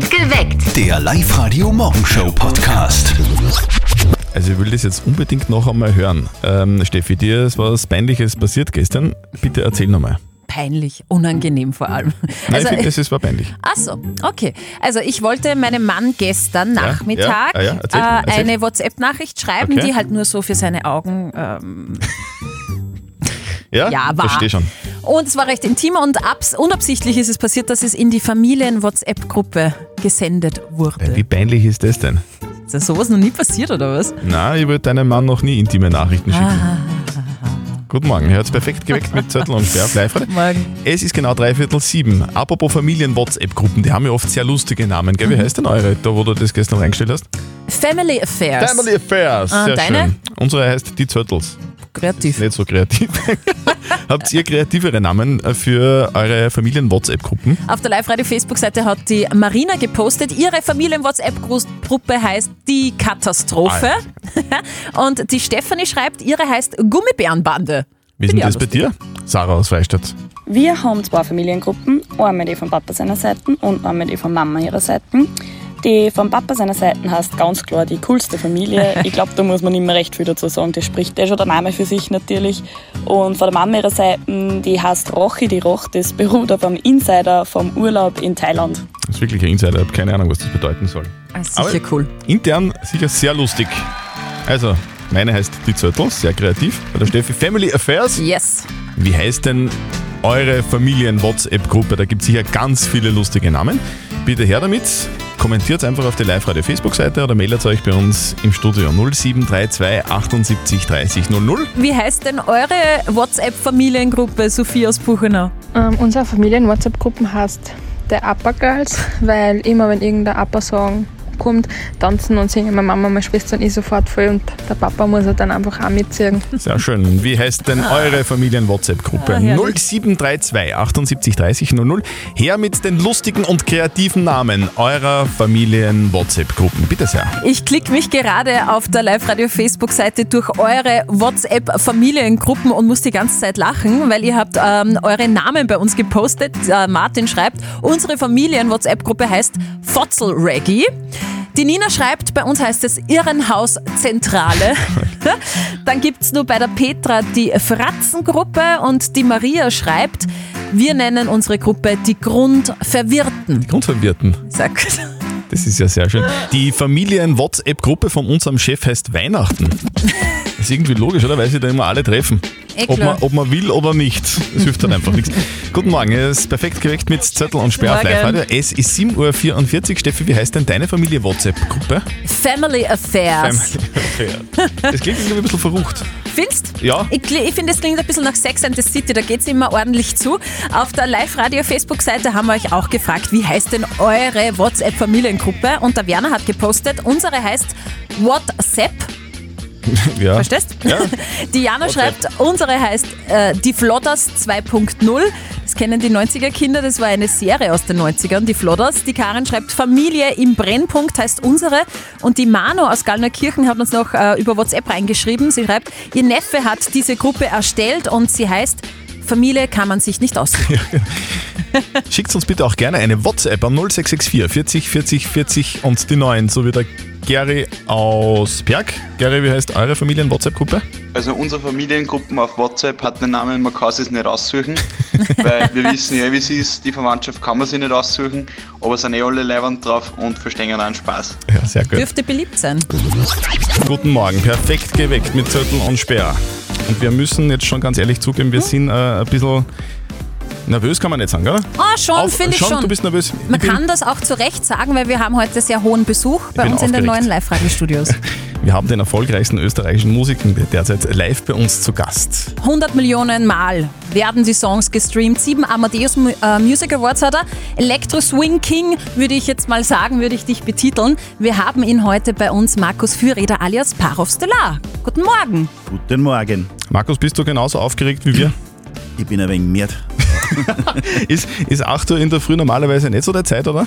Geweckt. Der Live-Radio-Morgenshow-Podcast. Also ich will das jetzt unbedingt noch einmal hören. Ähm, Steffi, dir ist was Peinliches passiert gestern. Bitte erzähl nochmal. Peinlich, unangenehm vor allem. Nein, Also, ich finde, das ist war peinlich. ach so, okay. Also ich wollte meinem Mann gestern Ja, Nachmittag ja, ja, erzähl, äh, erzähl. eine WhatsApp-Nachricht schreiben, Okay. die halt nur so für seine Augen ähm, Ja, ja war. verstehe schon. Und es war recht intim und abs unabsichtlich ist es passiert, dass es in die Familien-WhatsApp-Gruppe gesendet wurde. Wie peinlich ist das denn? Ist das sowas noch nie passiert oder was? Na, ich würde deinem Mann noch nie intime Nachrichten schicken. Ah. Guten Morgen, er es perfekt geweckt mit Zettel und Sperr. live. Morgen. Es ist genau dreiviertel sieben. Apropos Familien-WhatsApp-Gruppen, die haben ja oft sehr lustige Namen. Gell? Wie Mhm. heißt denn eure, da wo du das gestern reingestellt hast? Family Affairs. Family Affairs. Ah, sehr deine? schön. Unsere heißt die Zöttels. Kreativ. Nicht so kreativ. Habt ihr kreativere Namen für eure Familien-WhatsApp-Gruppen? Auf der Live-Radio-Facebook-Seite hat die Marina gepostet, ihre Familien-WhatsApp-Gruppe heißt Die Katastrophe. Und die Stefanie schreibt, ihre heißt Gummibärenbande. Wie ist denn das bei dir? Sarah aus Freistadt. Wir haben zwei Familiengruppen, einmal die von Papa seiner Seite und einmal die von Mama ihrer Seite. Die von Papa seiner Seite heißt ganz klar die coolste Familie. Ich glaube, da muss man nicht mehr recht viel dazu sagen. Das spricht eh schon der Name für sich natürlich. Und von der Mama ihrer Seite, die heißt Rochi. Die Roch, das beruht auf einem Insider vom Urlaub in Thailand. Das ist wirklich ein Insider, ich habe keine Ahnung, was das bedeuten soll. Ah, Sicher Aber- cool. Intern sicher sehr lustig. Also, meine heißt die Zöttels, sehr kreativ. Bei der Steffi Family Affairs. Yes. Wie heißt denn eure Familien-WhatsApp-Gruppe? Da gibt es sicher ganz viele lustige Namen. Bitte her damit. Kommentiert einfach auf die Live-Radio-Facebook-Seite oder meldet euch bei uns im Studio 0732 78 30 00. Wie heißt denn eure WhatsApp-Familiengruppe, Sophie aus Buchenau? Ähm, unsere Familien-WhatsApp-Gruppen heißt der Upper Girls, weil immer wenn irgendein Upper-Song kommt, tanzen und singen meine Mama, meine Schwester und ich sofort voll und der Papa muss halt dann einfach auch mitziehen. Sehr schön. Wie heißt denn eure Familien-WhatsApp-Gruppe? Ah, herrlich. 0732 78 30 00. Her mit den lustigen und kreativen Namen eurer Familien-WhatsApp-Gruppen. Bitte sehr. Ich klicke mich gerade auf der Live-Radio-Facebook-Seite durch eure WhatsApp-Familiengruppen und muss die ganze Zeit lachen, weil ihr habt ähm, eure Namen bei uns gepostet. Äh, Martin schreibt, unsere Familien-WhatsApp-Gruppe heißt Fotzel Reggae. Die Nina schreibt, bei uns heißt es Irrenhaus-Zentrale. Dann gibt es nur bei der Petra die Fratzengruppe und die Maria schreibt, wir nennen unsere Gruppe die Grundverwirrten. Grundverwirrten. Sagt. Das ist ja sehr schön. Die Familien-WhatsApp-Gruppe von unserem Chef heißt Weihnachten. Das ist irgendwie logisch, oder? Weil sie da immer alle treffen. Eh Ob man, ob man will oder nicht. Das hilft dann einfach nichts. Guten Morgen, es ist perfekt geweckt mit Zettel und Sperr auf. Live-Radio. Es ist 7.44 Uhr. Steffi, wie heißt denn deine Familie-WhatsApp-Gruppe? Family Affairs. Das klingt irgendwie ein bisschen verrucht. Findest? Ja. Ich, ich finde, es klingt ein bisschen nach Sex and the City, da geht es immer ordentlich zu. Auf der Live-Radio-Facebook-Seite haben wir euch auch gefragt, wie heißt denn eure WhatsApp-Familiengruppe? Und der Werner hat gepostet, unsere heißt WhatsApp. Ja. Verstehst? Ja. Diana schreibt, unsere heißt äh, Die Flodders 2.0. Das kennen die 90er-Kinder, das war eine Serie aus den 90ern, die Flodders. Die Karin schreibt, Familie im Brennpunkt heißt unsere. Und die Mano aus Gallnerkirchen hat uns noch äh, über WhatsApp reingeschrieben. Sie schreibt, ihr Neffe hat diese Gruppe erstellt und sie heißt Familie kann man sich nicht aussuchen. Schickt uns bitte auch gerne eine WhatsApp an 0664 40 40 40 und die 9, so wie der Gary aus Berg. Gary, wie heißt eure Familien-WhatsApp-Gruppe? Also unsere Familiengruppen auf WhatsApp hat den Namen, man kann es nicht aussuchen, weil wir wissen ja, wie es ist, die Verwandtschaft kann man sich nicht aussuchen, aber es sind eh alle leibend drauf und verstehen auch einen Spaß. Ja, sehr gut. Dürfte beliebt sein. Guten Morgen, perfekt geweckt mit Zettel und Sperr. Und wir müssen jetzt schon ganz ehrlich zugeben, wir sind äh, ein bisschen nervös, kann man nicht sagen, oder? Ah, schon, Auf- finde ich schon, schon. du bist nervös. Man Ich bin- kann das auch zu Recht sagen, weil wir haben heute sehr hohen Besuch bei bin uns in den aufgeregt. neuen Live-Radio-Studios. Wir haben den erfolgreichsten österreichischen Musiker derzeit live bei uns zu Gast. 100 Millionen Mal werden die Songs gestreamt. Sieben Amadeus Mu- äh, Music Awards hat er. Electro Swing King, würde ich jetzt mal sagen, würde ich dich betiteln. Wir haben ihn heute bei uns, Markus Fürreder alias Parov Stellar. Guten Morgen. Guten Morgen. Markus, bist du genauso aufgeregt wie wir? Ich bin ein wenig mehr. Ist, ist 8 Uhr in der Früh normalerweise nicht so der Zeit, oder?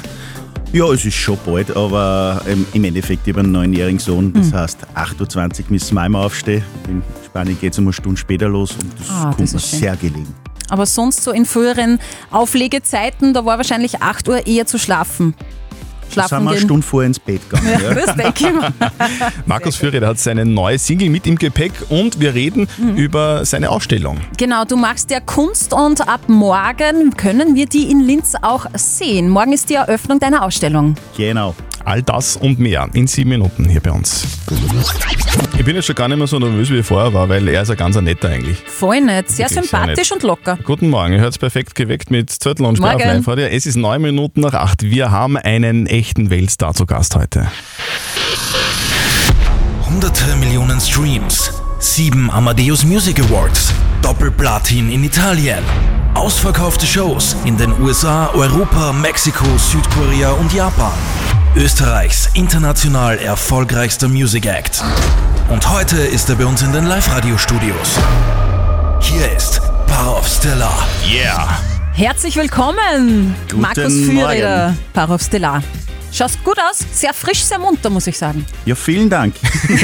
Ja, es ist schon bald, aber ähm, im Endeffekt, ich habe einen neunjährigen Sohn. Das heißt, 8.20 Uhr müssen wir einmal aufstehen. In Spanien geht es um eine Stunde später los und das Ah, kommt das mir schön. sehr gelegen. Aber sonst so in früheren Auflegezeiten, da war wahrscheinlich 8 Uhr eher zu schlafen. Da sind schlafen wir eine. Stunde vorher ins Bett gegangen. Ja, Ja. das denke ich mir. Markus Fürreder hat seine neue Single mit im Gepäck und wir reden Mhm. über seine Ausstellung. Genau, du machst ja Kunst und ab morgen können wir die in Linz auch sehen. Morgen ist die Eröffnung deiner Ausstellung. Genau. All das und mehr in sieben Minuten hier bei uns. Ich bin jetzt schon gar nicht mehr so nervös, wie ich vorher war, weil er ist ein ganz netter eigentlich. Voll nett, sehr Wirklich sehr sympathisch und locker. Guten Morgen, ihr hört es perfekt geweckt mit Zettel und Morgen. Live-Radio. Es ist neun Minuten nach acht. Wir haben einen echten Weltstar zu Gast heute. Hunderte Millionen Streams, sieben Amadeus Music Awards, Doppelplatin in Italien, ausverkaufte Shows in den USA, Europa, Mexiko, Südkorea und Japan. Österreichs international erfolgreichster Music Act. Und heute ist er bei uns in den Live-Radio-Studios. Hier ist Parov Stellar. Yeah! Herzlich willkommen, Guten Markus Fürreder, Parov Stellar. Schaust gut aus, sehr frisch, sehr munter, muss ich sagen. Ja, vielen Dank.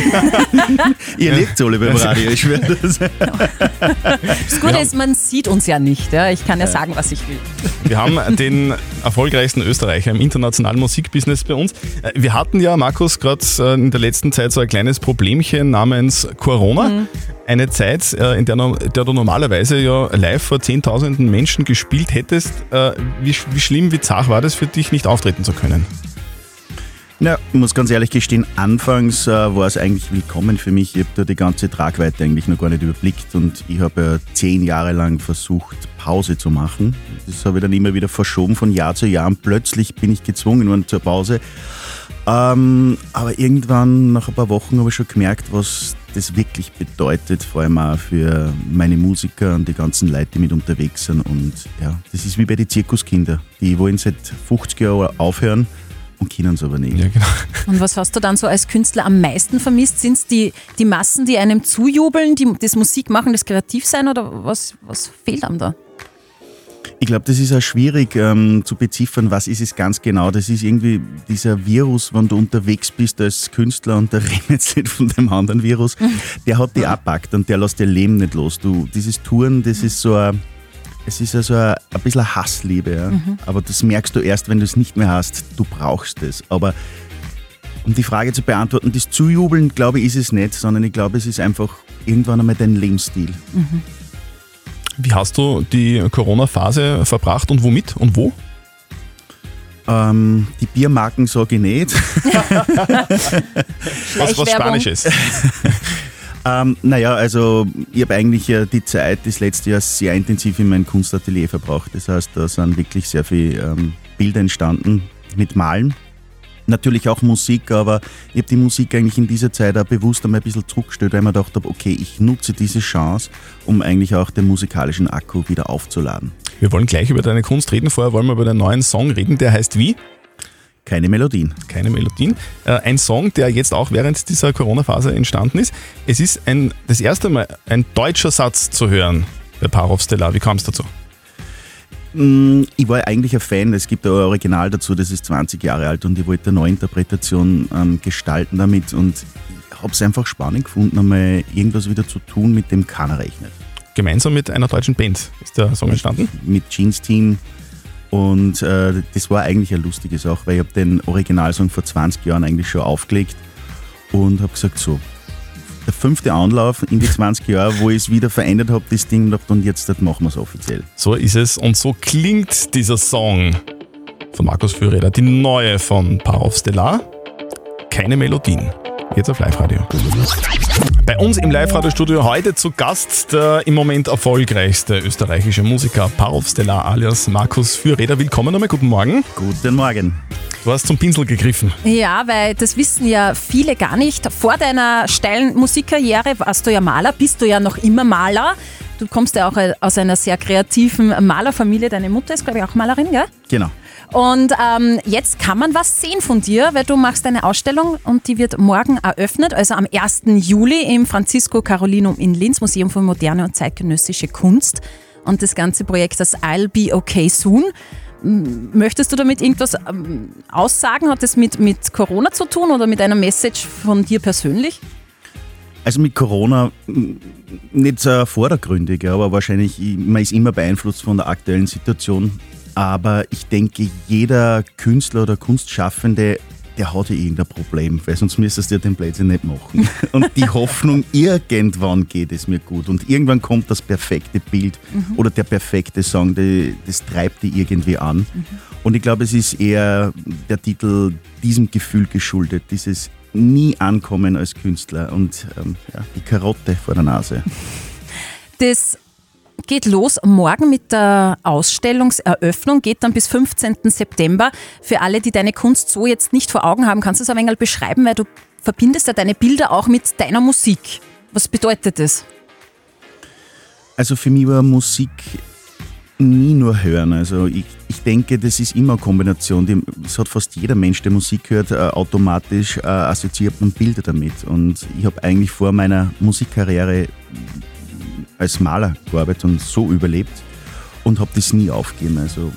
Ihr lebt alle beim Radio, ich schwöre das. Das Gute ist, man sieht uns ja nicht. Ja? Ich kann ja sagen, was ich will. Wir haben den erfolgreichsten Österreicher im internationalen Musikbusiness bei uns. Äh, Wir hatten ja, Markus, gerade in der letzten Zeit so ein kleines Problemchen namens Corona. Eine Zeit, äh, in der, der du normalerweise ja live vor Zehntausenden Menschen gespielt hättest. Äh, Wie, wie schlimm, wie zart war das für dich, nicht auftreten zu können? Na, ich muss ganz ehrlich gestehen, anfangs äh, war es eigentlich willkommen für mich. Ich habe da die ganze Tragweite eigentlich noch gar nicht überblickt und ich habe ja zehn Jahre lang versucht, Pause zu machen. Das habe ich dann immer wieder verschoben von Jahr zu Jahr und plötzlich bin ich gezwungen worden zur Pause. Ähm, aber irgendwann, nach ein paar Wochen, habe ich schon gemerkt, was das wirklich bedeutet, vor allem auch für meine Musiker und die ganzen Leute, die mit unterwegs sind. Und ja, das ist wie bei den Zirkuskinder. Die wollen seit 50 Jahren aufhören und können es aber nicht. Ja, genau. Und was hast du dann so als Künstler am meisten vermisst? Sind es die, die Massen, die einem zujubeln, die das Musik machen, das Kreativsein oder was, was fehlt einem da? Ich glaube, das ist auch schwierig ähm, zu beziffern, was ist es ganz genau. Das ist irgendwie dieser Virus, wenn du unterwegs bist als Künstler und der redet jetzt nicht von dem anderen Virus, der hat dich abpackt und der lässt dein Leben nicht los. Du, dieses Touren, das ist so ein, es ist ja so ein, ein bisschen eine Hassliebe. Ja? Aber das merkst du erst, wenn du es nicht mehr hast. Du brauchst es. Aber um die Frage zu beantworten, das Zujubeln, glaube ich, ist es nicht, sondern ich glaube, es ist einfach irgendwann einmal dein Lebensstil. Wie hast du die Corona-Phase verbracht und womit und wo? Ähm, die Biermarken sage ich nicht. Was, was. Spanisches. Ähm, naja, also ich habe eigentlich äh, die Zeit des letzten Jahres sehr intensiv in meinem Kunstatelier verbracht. Das heißt, da sind wirklich sehr viele ähm, Bilder entstanden mit Malen. Natürlich auch Musik, aber ich habe die Musik eigentlich in dieser Zeit auch bewusst einmal ein bisschen zurückgestellt, weil ich mir gedacht habe, okay, ich nutze diese Chance, um eigentlich auch den musikalischen Akku wieder aufzuladen. Wir wollen gleich über deine Kunst reden. Vorher wollen wir über deinen neuen Song reden. Der heißt wie? Keine Melodien. keine Melodien. Äh, ein Song, der jetzt auch während dieser Corona-Phase entstanden ist. Es ist ein, das erste Mal ein deutscher Satz zu hören bei Parov Stellar. Wie kam es dazu? Mm, Ich war eigentlich ein Fan, es gibt ein Original dazu, das ist 20 Jahre alt und ich wollte eine Neuinterpretation ähm, gestalten damit und ich habe es einfach spannend gefunden, einmal irgendwas wieder zu tun, mit dem keiner rechnet. Gemeinsam mit einer deutschen Band ist der Song entstanden. Mit Jeans Team und äh, das war eigentlich eine lustige Sache, weil ich habe den Originalsong vor 20 Jahren eigentlich schon aufgelegt und habe gesagt so, der fünfte Anlauf in die 20 Jahre, wo ich es wieder verändert habe, das Ding und jetzt machen wir es offiziell. So ist es und so klingt dieser Song von Markus Fürreder, die neue von Parov Stellar. Keine Melodien. Jetzt auf Live-Radio. Bei uns im Live-Radio-Studio heute zu Gast der im Moment erfolgreichste österreichische Musiker Parov Stellar alias Markus Fürreder. Willkommen nochmal, guten Morgen. Guten Morgen. Du hast zum Pinsel gegriffen. Ja, weil das wissen ja viele gar nicht. Vor deiner steilen Musikkarriere warst du ja Maler, bist du ja noch immer Maler. Du kommst ja auch aus einer sehr kreativen Malerfamilie. Deine Mutter ist, glaube ich, auch Malerin, gell? Genau. Und ähm, jetzt kann man was sehen von dir, weil du machst eine Ausstellung und die wird morgen eröffnet, also am 1. Juli im Francisco Carolinum in Linz, Museum für moderne und zeitgenössische Kunst. Und das ganze Projekt, das I'll Be Okay Soon. Möchtest du damit irgendwas ähm, aussagen? Hat das mit, mit Corona zu tun oder mit einer Message von dir persönlich? Also mit Corona nicht so vordergründig, aber wahrscheinlich, ich- man ist immer beeinflusst von der aktuellen Situation. Aber ich denke, jeder Künstler oder Kunstschaffende, der hat ja irgendein Problem, weil sonst müsstest du ja den Blödsinn nicht machen. Und die Hoffnung, irgendwann geht es mir gut und irgendwann kommt das perfekte Bild oder der perfekte Song, die, das treibt die irgendwie an. Und ich glaube, es ist eher der Titel diesem Gefühl geschuldet, dieses nie ankommen als Künstler und ähm, ja, die Karotte vor der Nase. Das geht los morgen mit der Ausstellungseröffnung, geht dann bis 15. September. Für alle, die deine Kunst so jetzt nicht vor Augen haben, kannst du es ein wenig beschreiben, weil du verbindest ja deine Bilder auch mit deiner Musik. Was bedeutet das? Also für mich war Musik nie nur hören. Also ich, ich denke, das ist immer eine Kombination. Es hat fast jeder Mensch, der Musik hört, äh, automatisch äh, assoziiert man Bilder damit. Und ich habe eigentlich vor meiner Musikkarriere als Maler gearbeitet und so überlebt und habe das nie aufgegeben. Also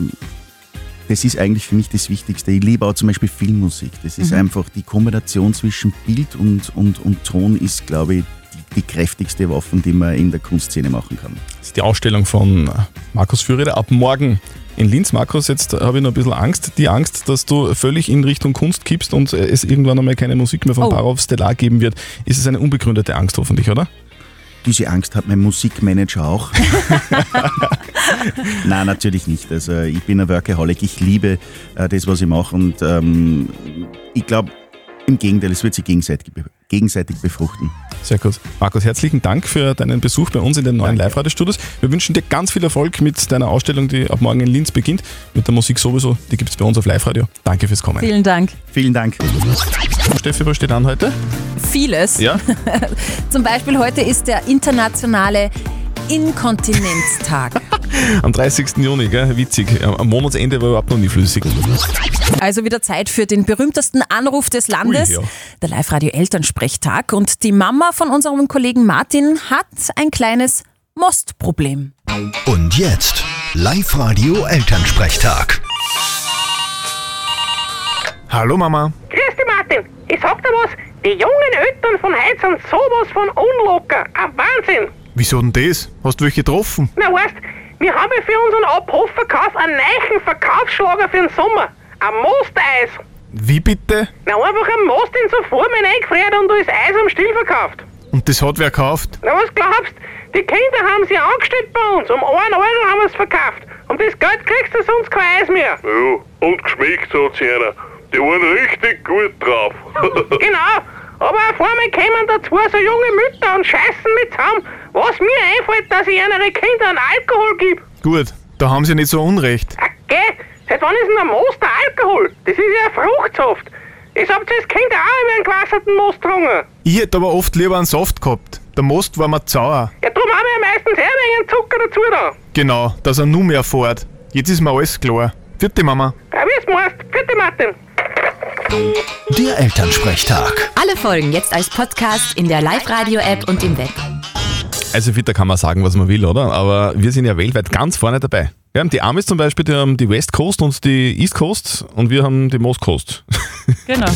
das ist eigentlich für mich das Wichtigste. Ich liebe auch zum Beispiel Filmmusik. Das ist einfach die Kombination zwischen Bild und, und, und Ton ist, glaube ich, die, die kräftigste Waffe, die man in der Kunstszene machen kann. Das ist die Ausstellung von Markus Führer ab morgen in Linz. Markus, jetzt habe ich noch ein bisschen Angst. Die Angst, dass du völlig in Richtung Kunst kippst und es irgendwann einmal keine Musik mehr von Oh. Parov Stellar geben wird. Ist es eine unbegründete Angst hoffentlich, oder? Diese Angst hat mein Musikmanager auch. Nein, natürlich nicht. Also ich bin ein Workaholic, ich liebe äh, das, was ich mache und ähm, ich glaube, im Gegenteil, es wird sich gegenseitig, gegenseitig befruchten. Sehr gut. Markus, herzlichen Dank für deinen Besuch bei uns in den neuen Live-Radio-Studios. Wir wünschen dir ganz viel Erfolg mit deiner Ausstellung, die ab morgen in Linz beginnt. Mit der Musik sowieso, die gibt es bei uns auf Live-Radio. Danke fürs Kommen. Vielen Dank. Vielen Dank. Steffi, was steht an heute? Vieles. Ja? Zum Beispiel heute ist der internationale Inkontinenztag. Am 30. Juni, gell? witzig. Am Monatsende war überhaupt noch nie flüssig. Also wieder Zeit für den berühmtesten Anruf des Landes, Ui, ja. der Live-Radio Elternsprechtag. Und die Mama von unserem Kollegen Martin hat ein kleines Mostproblem. Und jetzt Live-Radio Elternsprechtag. Hallo Mama. Grüß dich, Martin. Ich sag dir was, die jungen Eltern von heute sind sowas von unlocker. Ein Wahnsinn. Wieso denn das? Hast du welche getroffen? Na weißt, wir haben ja für unseren Abhofverkauf einen neuen Verkaufsschlager für den Sommer. Ein Mosteis. Wie bitte? Na einfach ein Most in so Form eingefriert und da ist Eis am Stiel verkauft. Und das hat wer gekauft? Na was glaubst, die Kinder haben sie angestellt bei uns. Um 1 Euro haben wir es verkauft. Um das Geld kriegst du sonst kein Eis mehr. Ja, und geschmeckt hat sie einer. Die waren richtig gut drauf. Genau. Aber auf einmal kommen da zwei so junge Mütter und scheißen mit zusammen, was mir einfällt, dass ich ihren Kindern Alkohol gebe. Gut, da haben sie nicht so unrecht. Ah, geh, seit wann ist denn ein Most ein Alkohol? Das ist ja Fruchtsaft. Ich hab das Kind auch über einen gewasserten Most getrunken. Ich hätte aber oft lieber einen Saft gehabt. Der Most war mir sauer. Ja, drum habe ich ja meistens eher wegen Zucker dazu da. Genau, dass er nur mehr fährt. Jetzt ist mir alles klar. Vierte Mama. Ja, wie es meinst. Bitte, Martin. Der Elternsprechtag. Alle Folgen jetzt als Podcast in der Live-Radio-App und im Web. Also Fitter kann man sagen, was man will, oder? Aber wir sind ja weltweit ganz vorne dabei. Wir haben die Amis zum Beispiel, die haben die West Coast und die East Coast und wir haben die Most Coast. Genau.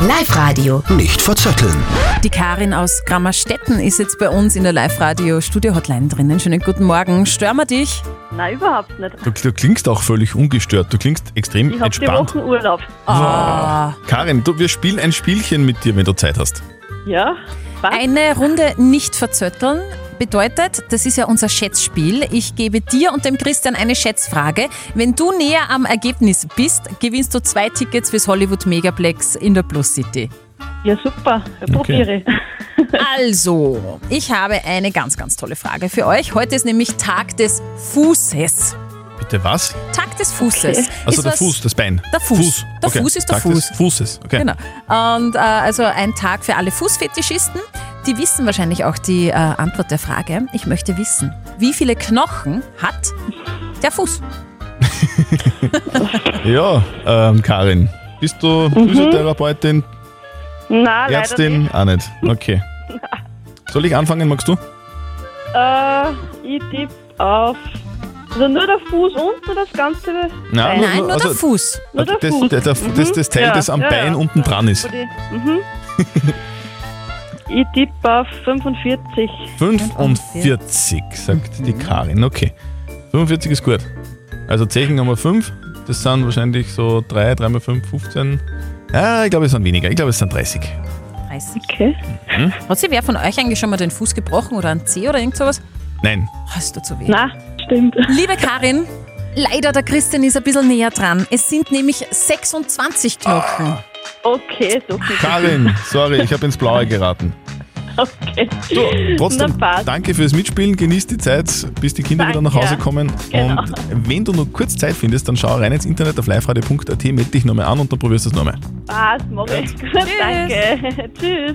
Live-Radio. Nicht verzetteln. Die Karin aus Grammerstetten ist jetzt bei uns in der Live-Radio-Studio-Hotline drinnen. Schönen guten Morgen. Stören wir dich? Nein, überhaupt nicht. Du, du klingst auch völlig ungestört. Du klingst extrem Ich habe die entspannt. Wochen Urlaub. Ah. Karin, du, wir spielen ein Spielchen mit dir, wenn du Zeit hast. Ja? Was? Eine Runde nicht verzötteln bedeutet, das ist ja unser Schätzspiel. Ich gebe dir und dem Christian eine Schätzfrage. Wenn du näher am Ergebnis bist, gewinnst du zwei Tickets fürs Hollywood Megaplex in der Plus City. Ja, super. Probiere. Also, ich habe eine ganz, ganz tolle Frage für euch. Heute ist nämlich Tag des Fußes. Bitte was? Tag des Fußes. Also Ist der was- Fuß, das Bein. Der Fuß. Der okay. Fuß ist der Tag Fuß. Des Fußes, okay. Genau. Und äh, also ein Tag für alle Fußfetischisten. Die wissen wahrscheinlich auch die äh, Antwort der Frage. Ich möchte wissen, wie viele Knochen hat der Fuß? Ja, ähm, Karin, bist du Physiotherapeutin, Nein, leider Ärztin? nicht. Auch nicht. Okay. Soll ich anfangen, magst du? Äh, ich tippe auf. Also nur der Fuß unten oder das Ganze? Nein, Nein, nur also der Fuß. Nur der das, Fuß. der, der, das, das Teil, Ja, das am ja, Bein ja. unten dran ist. Mhm. ich tippe auf 45. 45, sagt die Karin. Okay. 45 ist gut. Also Zechen haben wir 5. Das sind wahrscheinlich so 3, 3 mal 5, 15. Ja, ich glaube, es sind weniger. Ich glaube, es sind 30. 30. Okay. Mhm. Hat sich wer von euch eigentlich schon mal den Fuß gebrochen oder einen Zeh oder irgend sowas? Nein. Hast du zu weh? Na, stimmt. Liebe Karin, leider der Christian ist ein bisschen näher dran. Es sind nämlich 26 Knochen. Okay, so viel. Karin, sorry, ich habe ins Blaue geraten. Okay. Du, trotzdem, danke fürs Mitspielen. Genieß die Zeit, bis die Kinder wieder nach Danke. Hause kommen. Genau. Und wenn du noch kurz Zeit findest, dann schau rein ins Internet auf liveradio.at, melde dich nochmal an und dann probierst du es nochmal. Mach ich. Gut, danke. Tschüss.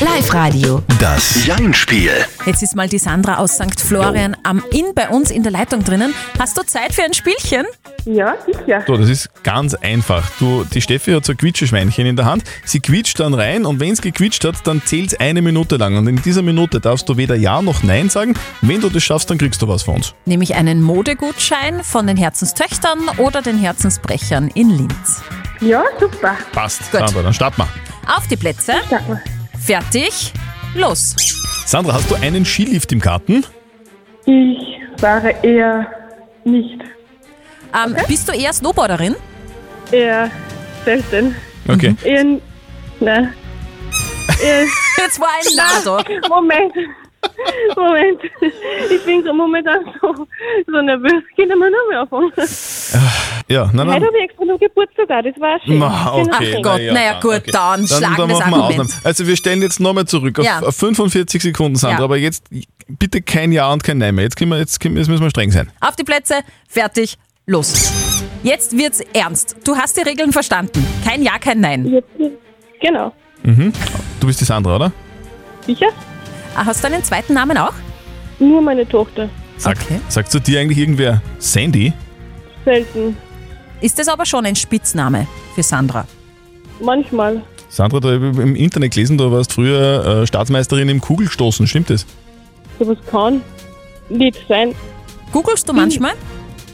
Live-Radio. Das Jein-Spiel. Jetzt ist mal die Sandra aus St. Florian am Inn bei uns in der Leitung drinnen. Hast du Zeit für ein Spielchen? Ja, sicher. So, das ist ganz einfach. Du, die Steffi hat so ein Quietscheschweinchen in der Hand. Sie quietscht dann rein und wenn es gequietscht hat, dann zählt es eine Minute lang. Und in dieser Minute darfst du weder Ja noch Nein sagen. Wenn du das schaffst, dann kriegst du was von uns. Nämlich einen Modegutschein von den Herzenstöchtern oder den Herzensbrechern in Linz. Ja, super. Passt, Gut. Sandra, dann starten wir. Auf die Plätze. Fertig. Los. Sandra, hast du einen Skilift im Garten? Ich fahre eher nicht. Ähm, Bist du eher Snowboarderin? Eher selten. Okay. Eher. Nein. Eher, Jetzt war ein Na da. Moment. Moment. Ich bin so momentan so, so nervös. Können wir noch mehr anfangen? Ja, nein, Heute nein. habe ich extra noch Geburtstag da. Das war schön. Ma, okay, singen. Gott, ja, naja, dann, gut, okay. dann schlagendes dann machen wir Argument. Ausnahme. Also wir stellen jetzt nochmal zurück auf, Ja. auf 45 Sekunden, Sandra, Ja. aber jetzt bitte kein Ja und kein Nein mehr. Jetzt, können wir, jetzt, können jetzt müssen wir streng sein. Auf die Plätze. Fertig. Los. Jetzt wird's ernst. Du hast die Regeln verstanden. Kein Ja, kein Nein. Genau. Mhm. Du bist die Sandra, oder? Sicher? Ah, Hast du einen zweiten Namen auch? Nur meine Tochter. Sag, Okay. Sagt zu dir eigentlich irgendwer Sandy? Selten. Ist das aber schon ein Spitzname für Sandra? Manchmal. Sandra, da hab ich im Internet gelesen, du warst früher äh, Staatsmeisterin im Kugelstoßen, stimmt das? Sowas kann nicht sein. Googlest du manchmal?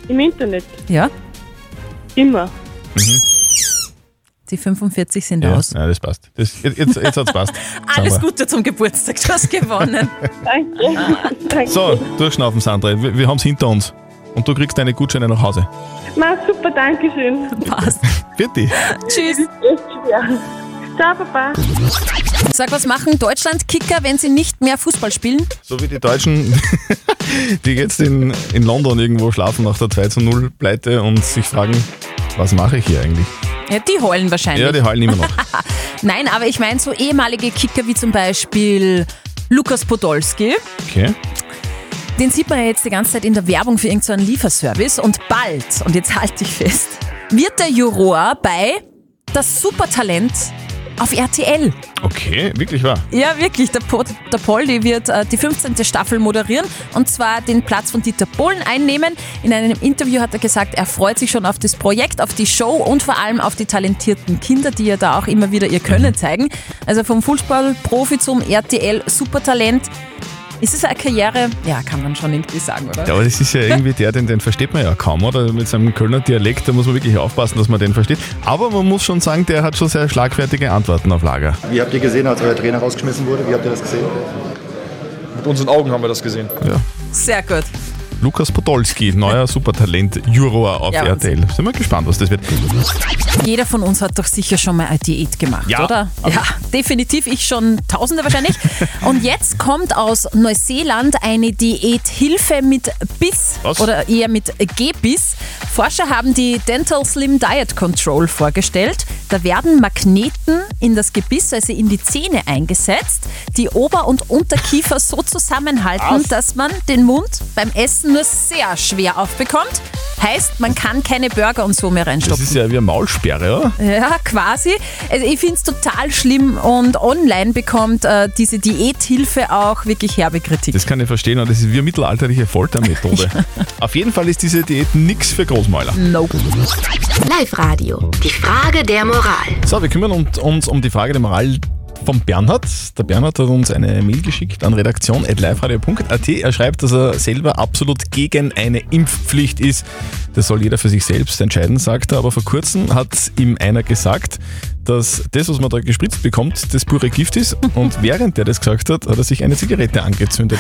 Im Internet. Ja. Immer. Die 45 sind Ja, aus. ja das passt. Das, jetzt jetzt, jetzt hat's passt. Alles Sandra. Gute zum Geburtstag, du hast gewonnen. Danke. Danke. So, durchschnaufen, Sandra. Wir, wir haben's hinter uns. Und du kriegst deine Gutscheine nach Hause. Na, super, danke schön. Passt. Bitte. Tschüss. Ciao, Papa. Sag, was machen Deutschland-Kicker, wenn sie nicht mehr Fußball spielen? So wie die Deutschen, die jetzt in, in London irgendwo schlafen nach der 2 zu 0 Pleite und sich fragen, was mache ich hier eigentlich? Ja, die heulen wahrscheinlich. Ja, die heulen immer noch. Nein, aber ich meine so ehemalige Kicker wie zum Beispiel Lukas Podolski. Okay. Den sieht man ja jetzt die ganze Zeit in der Werbung für irgendeinen Lieferservice und bald, und jetzt halte ich fest, wird der Juror bei Das Supertalent auf RTL. Okay, wirklich wahr. Ja, wirklich. Der, po der Poldi wird äh, die 15. Staffel moderieren und zwar den Platz von Dieter Bohlen einnehmen. In einem Interview hat er gesagt, er freut sich schon auf das Projekt, auf die Show und vor allem auf die talentierten Kinder, die ja da auch immer wieder ihr Können zeigen. Also vom Fußballprofi zum RTL Supertalent. Ist es eine Karriere? Ja, kann man schon irgendwie sagen, oder? Ja, aber das ist ja irgendwie der, den, den versteht man ja kaum, oder? Mit seinem Kölner Dialekt, da muss man wirklich aufpassen, dass man den versteht. Aber man muss schon sagen, der hat schon sehr schlagfertige Antworten auf Lager. Wie habt ihr gesehen, als euer Trainer rausgeschmissen wurde? Wie habt ihr das gesehen? Mit unseren Augen haben wir das gesehen. Ja. Sehr gut. Lukas Podolski, neuer Supertalent-Juror auf Ja, RTL. Sind wir gespannt, was das wird. Jeder von uns hat doch sicher schon mal eine Diät gemacht, Ja. oder? Ja, definitiv. Ich schon Tausende wahrscheinlich. Und jetzt kommt aus Neuseeland eine Diäthilfe mit Biss Was? oder eher mit Gebiss. Forscher haben die Dental Slim Diet Control vorgestellt. Da werden Magneten in das Gebiss, also in die Zähne eingesetzt, die Ober- und Unterkiefer so zusammenhalten, Was? dass man den Mund beim Essen nur sehr schwer aufbekommt. Heißt, man kann keine Burger und so mehr Das reinstopfen. ist ja wie eine Maulsperre, oder? Ja, quasi. Also ich finde es total schlimm und online bekommt äh, diese Diäthilfe auch wirklich herbe Kritik. Das kann ich verstehen, aber das ist wie eine mittelalterliche Foltermethode. Auf jeden Fall ist diese Diät nichts für Großmäuler. Nope. Live-Radio. Die Frage der Moral. So, wir kümmern uns- um die Frage der Moral von Bernhard. Der Bernhard hat uns eine Mail geschickt an redaktion.liveradio.at. Er schreibt, dass er selber absolut gegen eine Impfpflicht ist. Das soll jeder für sich selbst entscheiden, sagt er. Aber vor kurzem hat ihm einer gesagt, dass das, was man da gespritzt bekommt, das pure Gift ist. Und während er das gesagt hat, hat er sich eine Zigarette angezündet.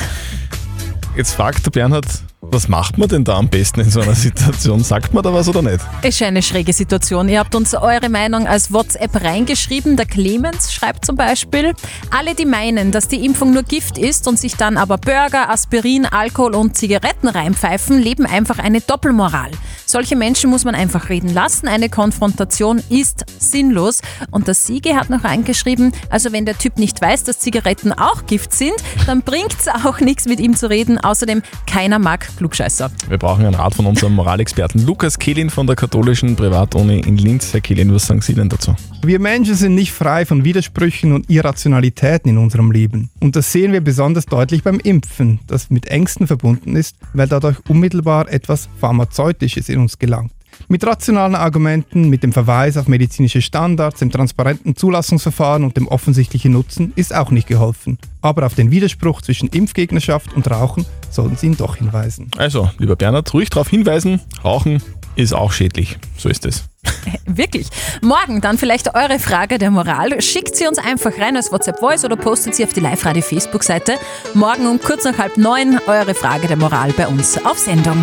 Jetzt fragt der Bernhard, Was macht man denn da am besten in so einer Situation? Sagt man da was oder nicht? Ist eine schräge Situation. Ihr habt uns eure Meinung als WhatsApp reingeschrieben. Der Clemens schreibt zum Beispiel, alle, die meinen, dass die Impfung nur Gift ist und sich dann aber Burger, Aspirin, Alkohol und Zigaretten reinpfeifen, leben einfach eine Doppelmoral. Solche Menschen muss man einfach reden lassen. Eine Konfrontation ist sinnlos. Und der Siege hat noch reingeschrieben, also wenn der Typ nicht weiß, dass Zigaretten auch Gift sind, dann bringt es auch nichts mit ihm zu reden. Außerdem, keiner mag Klugscheißer. Wir brauchen einen Rat von unserem Moralexperten Lukas Kehlin von der katholischen Privatuni in Linz. Herr Kehlin, was sagen Sie denn dazu? Wir Menschen sind nicht frei von Widersprüchen und Irrationalitäten in unserem Leben. Und das sehen wir besonders deutlich beim Impfen, das mit Ängsten verbunden ist, weil dadurch unmittelbar etwas Pharmazeutisches in uns gelangt. Mit rationalen Argumenten, mit dem Verweis auf medizinische Standards, dem transparenten Zulassungsverfahren und dem offensichtlichen Nutzen ist auch nicht geholfen. Aber auf den Widerspruch zwischen Impfgegnerschaft und Rauchen sollten Sie ihn doch hinweisen. Also, lieber Bernhard, ruhig darauf hinweisen, Rauchen ist auch schädlich. So ist es. Wirklich. Morgen dann vielleicht eure Frage der Moral. Schickt sie uns einfach rein als WhatsApp-Voice oder postet sie auf die Live-Radio-Facebook-Seite. Morgen um kurz nach halb neun eure Frage der Moral bei uns auf Sendung.